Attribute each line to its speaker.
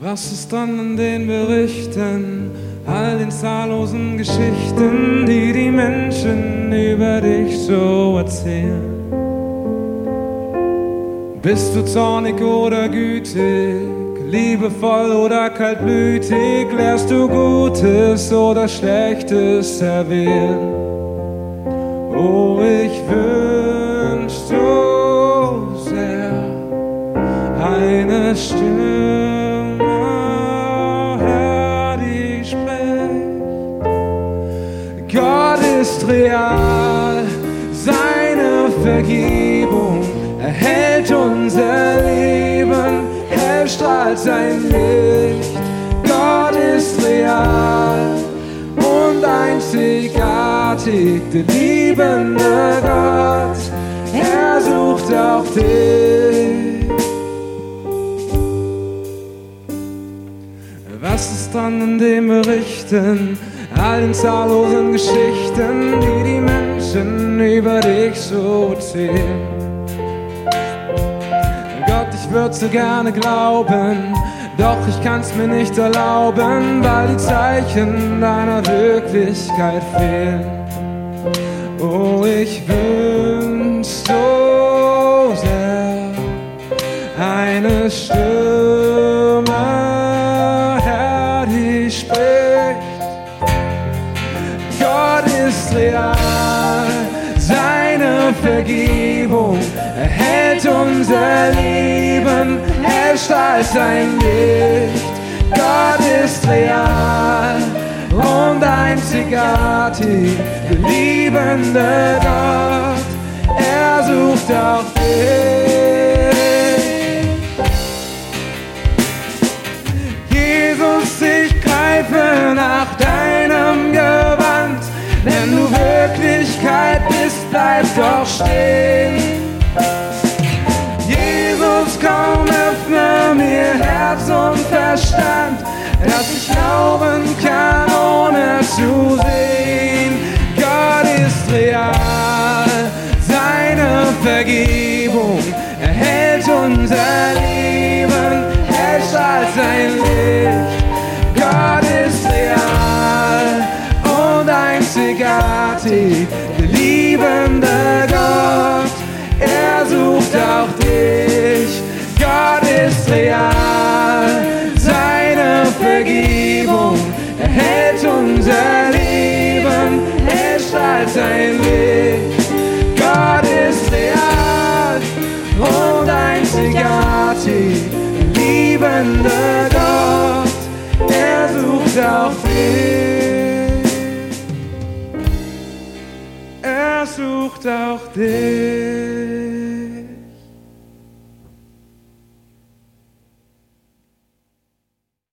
Speaker 1: Was ist dann in den Berichten, all den zahllosen Geschichten, die die Menschen über dich so erzählen? Bist du zornig oder gütig, liebevoll oder kaltblütig, lehrst du Gutes oder Schlechtes erwählen? Oh, ich wünsch so sehr eine Stimme, real, seine Vergebung erhält unser Leben, hell strahlt sein Licht. Gott ist real und einzigartig, der liebende Gott, er sucht auch dich. Was ist dran in den Berichten, all den zahllosen Geschichten, die die Menschen über dich so erzählen? Gott, ich würde so gerne glauben, doch ich kann's mir nicht erlauben, weil die Zeichen deiner Wirklichkeit fehlen. Oh, ich wünsch so sehr eine Stimme, Vergebung erhält unser Leben, hell strahlt sein Licht. Gott ist real und einzigartig, der liebende Gott, er sucht auch dich. Bleib doch stehen. Jesus, komm, öffne mir Herz und Verstand, dass einzigartig, der liebende Gott, er sucht auch dich. Gott ist real, seine Vergebung erhält unser Leben, er strahlt sein Licht. Gott ist real und einzigartig, der liebende Gott, er sucht auch dich. Sucht auch dich.